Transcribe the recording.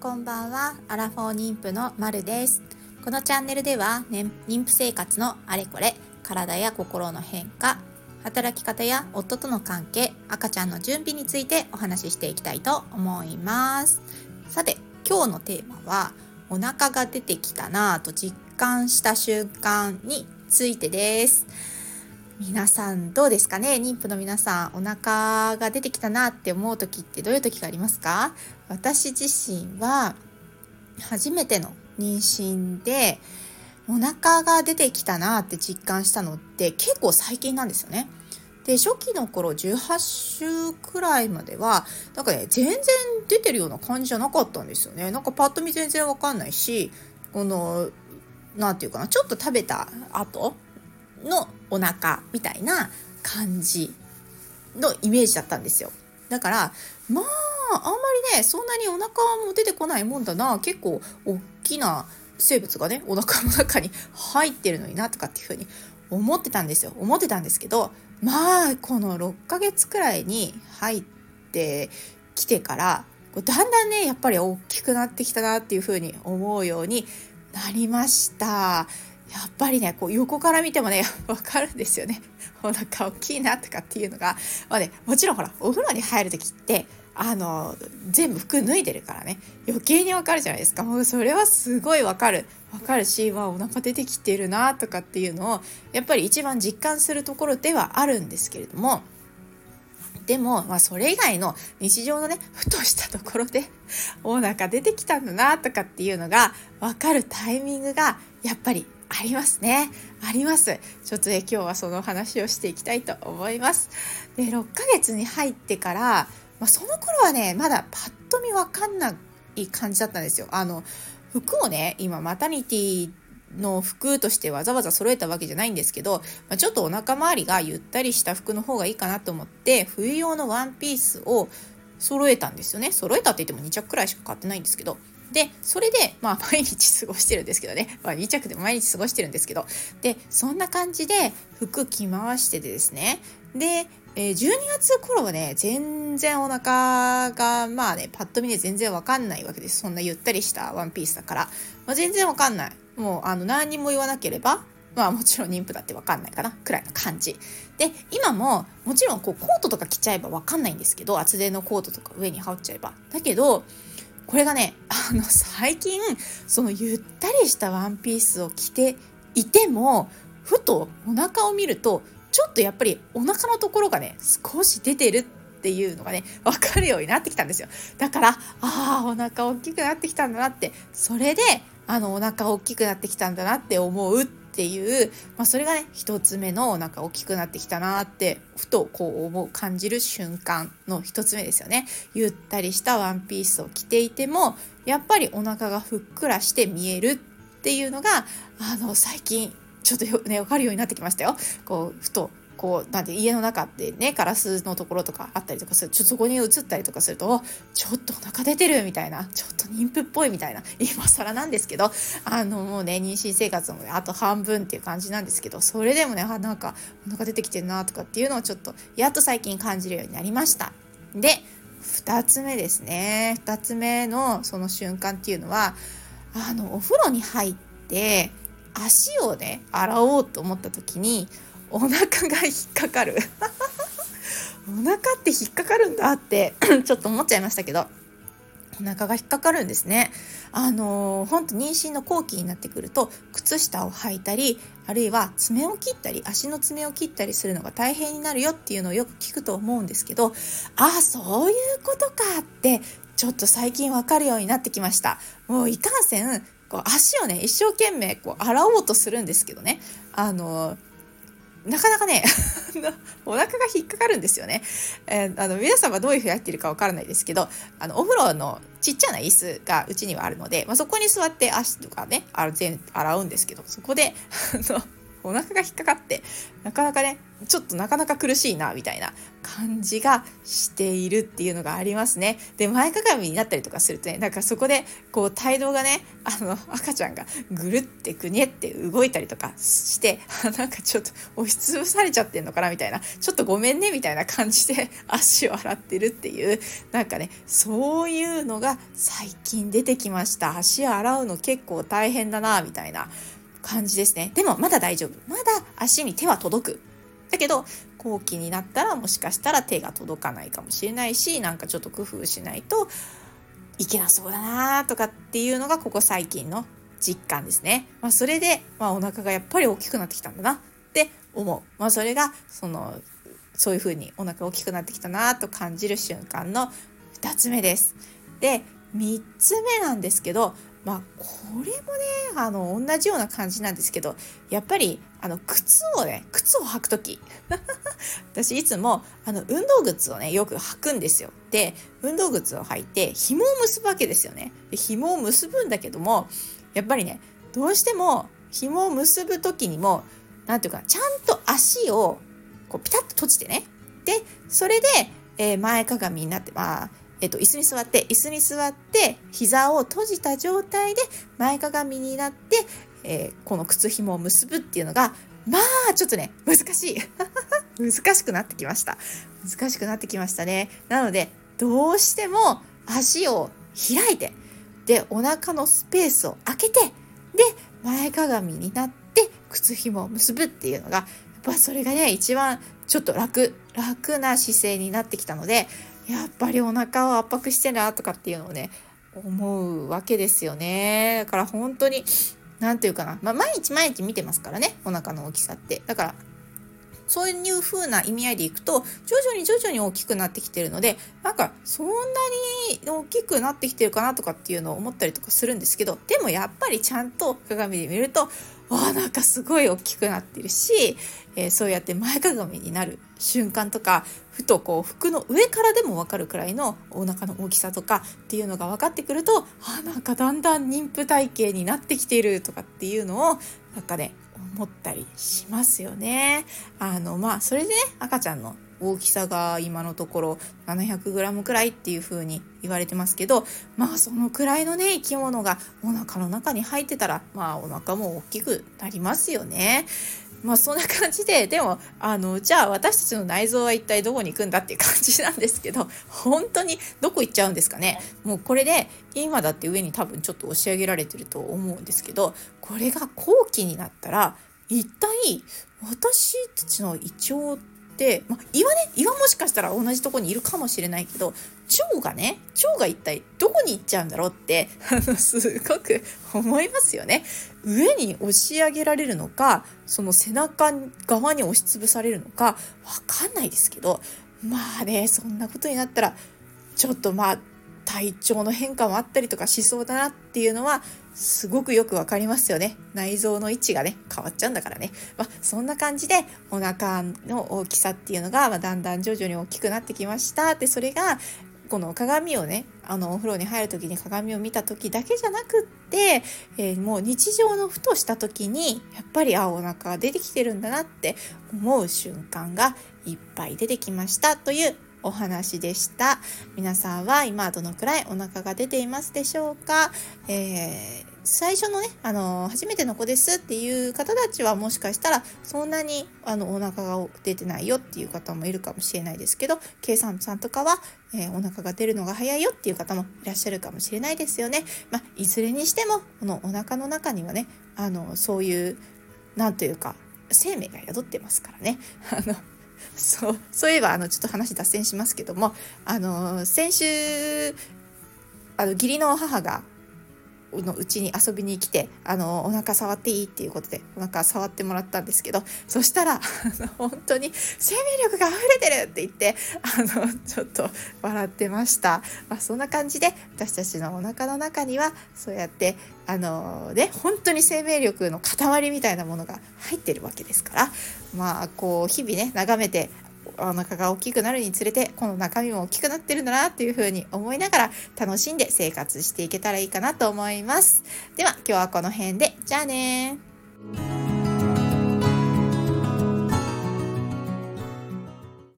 こんばんは。アラフォー妊婦のまるです。このチャンネルでは、ね、妊婦生活のあれこれ体や心の変化働き方や夫との関係赤ちゃんの準備についてお話ししていきたいと思います。さて今日のテーマはお腹が出てきたなぁと実感した瞬間についてです。皆さんどうですかね？妊婦の皆さんお腹が出てきたなって思う時ってどういう時がありますか？私自身は初めての妊娠でお腹が出てきたなって実感したのって結構最近なんですよね。で初期の頃18週くらいまではなんかね全然出てるような感じじゃなかったんですよね。なんかパッと見全然わかんないしこの何て言うかなちょっと食べた後のお腹みたいな感じのイメージだったんですよ。だからまああんまりねそんなにお腹も出てこないもんだな。結構大きな生物がねお腹の中に入ってるのになとかっていうふうに思ってたんですよ。思ってたんですけどまあこの6ヶ月くらいに入ってきてからだんだんねやっぱり大きくなってきたなっていうふうに思うようになりました。やっぱりねこう横から見てもね 分かるんですよね。お腹大きいなとかっていうのが、まあね、もちろんほらお風呂に入る時ってあの全部服脱いでるからね余計にわかるじゃないですかもうそれはすごいわかるわかるし、まあ、お腹出てきてるなとかっていうのをやっぱり一番実感するところではあるんですけれどもでも、まあ、それ以外の日常のねふとしたところでお腹出てきたんだなとかっていうのが分かるタイミングがやっぱりありますね。あります。ちょっとね、今日はその話をしていきたいと思います。で、6ヶ月に入ってから、まあ、その頃はね、まだパッと見わかんない感じだったんですよ。あの、服をね、今、マタニティの服としてわざわざ揃えたわけじゃないんですけど、まあ、ちょっとお腹周りがゆったりした服の方がいいかなと思って、冬用のワンピースを揃えたんですよね。揃えたって言っても2着くらいしか買ってないんですけど。でそれでまあ 毎日過ごしてるんですけどね、まあ、2着で毎日過ごしてるんですけどでそんな感じで服着回しててですねで、えー、12月頃はね全然お腹がまあねパッと見で全然わかんないわけです。そんなゆったりしたワンピースだから、まあ、全然わかんない。もうあの何にも言わなければまあもちろん妊婦だってわかんないかな。くらいの感じ。で今ももちろんこうコートとか着ちゃえばわかんないんですけど厚手のコートとか上に羽織っちゃえば。だけどこれがねあの最近そのゆったりしたワンピースを着ていてもふとお腹を見るとちょっとやっぱりお腹のところがね少し出てるっていうのがね分かるようになってきたんですよ。だからああお腹大きくなってきたんだなって。それであのお腹大きくなってきたんだなって思うっていう、まあ、それがね一つ目のお腹大きくなってきたなってふとこう思う感じる瞬間の一つ目ですよね。ゆったりしたワンピースを着ていてもやっぱりお腹がふっくらして見えるっていうのがあの最近ちょっとね分かるようになってきましたよ。こうふとこうなんて家の中ってねガラスのところとかあったりとかする。ちょっとそこに映ったりとかするとちょっとお腹出てるみたいな。ちょっと妊婦っぽいみたいな。今更なんですけど。あのもうね妊娠生活もねあと半分っていう感じなんですけど。それでもねあなんかお腹出てきてるなとかっていうのをちょっとやっと最近感じるようになりました。で2つ目ですね。2つ目のその瞬間っていうのはあのお風呂に入って足をね洗おうと思った時にお腹が引っかかる お腹って引っかかるんだって ちょっと思っちゃいましたけどお腹が引っかかるんですね。あの本当妊娠の後期になってくると靴下を履いたりあるいは爪を切ったり足の爪を切ったりするのが大変になるよっていうのをよく聞くと思うんですけどああそういうことかってちょっと最近わかるようになってきました。もういかんせんこう足をね一生懸命こう洗おうとするんですけどねあのなかなかね お腹が引っかかるんですよね。えー、あの皆さんはどういうふうにやってるかわからないですけどあのお風呂のちっちゃな椅子がうちにはあるので、まあ、そこに座って足とかね全洗うんですけどそこであのお腹が引っかかってなかなかねちょっとなかなか苦しいなみたいな感じがしているっていうのがありますね。で前かがみになったりとかするとねだかそこでこう態度がねあの赤ちゃんがぐるってぐにえって動いたりとかして なんかちょっと押しつぶされちゃってんのかなみたいなちょっとごめんねみたいな感じで 足を洗ってるっていうなんかねそういうのが最近出てきました足洗うの結構大変だなみたいな感じですねでもまだ大丈夫まだ足に手は届くだけど後期になったらもしかしたら手が届かないかもしれないしなんかちょっと工夫しないといけなそうだなとかっていうのがここ最近の実感ですね。まあ、それで、まあ、お腹がやっぱり大きくなってきたんだなって思う。まあ、それがそのそういうふうにお腹大きくなってきたなと感じる瞬間の2つ目です。で3つ目なんですけどまあこれもねあの同じような感じなんですけどやっぱりあの靴をね靴を履く時。私いつもあの運動靴をねよく履くんですよ。で運動靴を履いて紐を結ぶわけですよね。で紐を結ぶんだけどもやっぱりねどうしても紐を結ぶ時にも何ていうかちゃんと足をこうピタッと閉じてね。でそれで、えー、前かがみになってまあえっと、椅子に座って、椅子に座って、膝を閉じた状態で前かがみになって、えー、この靴紐を結ぶっていうのが、まあ、ちょっとね、難しい。難しくなってきました。難しくなってきましたね。なので、どうしても足を開いて、で、お腹のスペースを空けて、で、前かがみになって、靴紐を結ぶっていうのが、やっぱそれがね、一番ちょっと楽、楽な姿勢になってきたので、やっぱりお腹を圧迫してるなとかっていうのをね思うわけですよね。だから本当に何て言うかな、まあ、毎日毎日見てますからね。お腹の大きさって。だからそういう風な意味合いでいくと徐々に徐々に大きくなってきてるのでなんかそんなに大きくなってきてるかなとかっていうのを思ったりとかするんですけどでもやっぱりちゃんと鏡で見るとわなんかすごい大きくなってるし、えー、そうやって前かがみになる瞬間とかふとこう服の上からでも分かるくらいのお腹の大きさとかっていうのが分かってくるとあなんかだんだん妊婦体型になってきてるとかっていうのをなんかね思ったりしますよね。あのまあそれでね赤ちゃんの大きさが今のところ 700g くらいっていう風に言われてますけどまあそのくらいのね生き物がお腹の中に入ってたらまあお腹も大きくなりますよね。まあそんな感じででもあのじゃあ私たちの内臓は一体どこに行くんだっていう感じなんですけど本当にどこ行っちゃうんですかねもうこれで今だって上に多分ちょっと押し上げられてると思うんですけどこれが後期になったら一体私たちの胃腸って、まあ、胃はね胃はもしかしたら同じとこにいるかもしれないけど腸がね腸が一体どこに行っちゃうんだろうってあのすごく思いますよね。上に押し上げられるのかその背中側に押しつぶされるのかわかんないですけどまあねそんなことになったらちょっとまあ体調の変化もあったりとかしそうだなっていうのはすごくよくわかりますよね。内臓の位置がね、変わっちゃうんだからね。まあ、そんな感じでお腹の大きさっていうのが、まあ、だんだん徐々に大きくなってきました。で、それが、この鏡をね、あの、お風呂に入る時に鏡を見た時だけじゃなくって、えー、もう日常のふとした時に、やっぱり、あ、お腹が出てきてるんだなって思う瞬間がいっぱい出てきましたというお話でした皆さんは今どのくらいお腹が出ていますでしょうか、えー最初のね、あの初めての子ですっていう方たちはもしかしたらそんなにあのお腹が出てないよっていう方もいるかもしれないですけど、計算さんとかは、えー、お腹が出るのが早いよっていう方もいらっしゃるかもしれないですよね。まあ、いずれにしても、このお腹の中にはね、あのそういう、なんというか、生命が宿ってますからね。あのそうそういえばあのちょっと話脱線しますけどもあの先週あの義理の母がのうちに遊びに来てあのお腹触っていいっていうことでお腹触ってもらったんですけどそしたら本当に生命力が溢れてるって言ってあのちょっと笑ってました、まあ、そんな感じで私たちのお腹の中にはそうやってあのね本当に生命力の塊みたいなものが入ってるわけですからまあこう日々ね眺めてお腹が大きくなるにつれてこの中身も大きくなってるんだなっていう風に思いながら楽しんで生活していけたらいいかなと思います。では今日はこの辺でじゃあね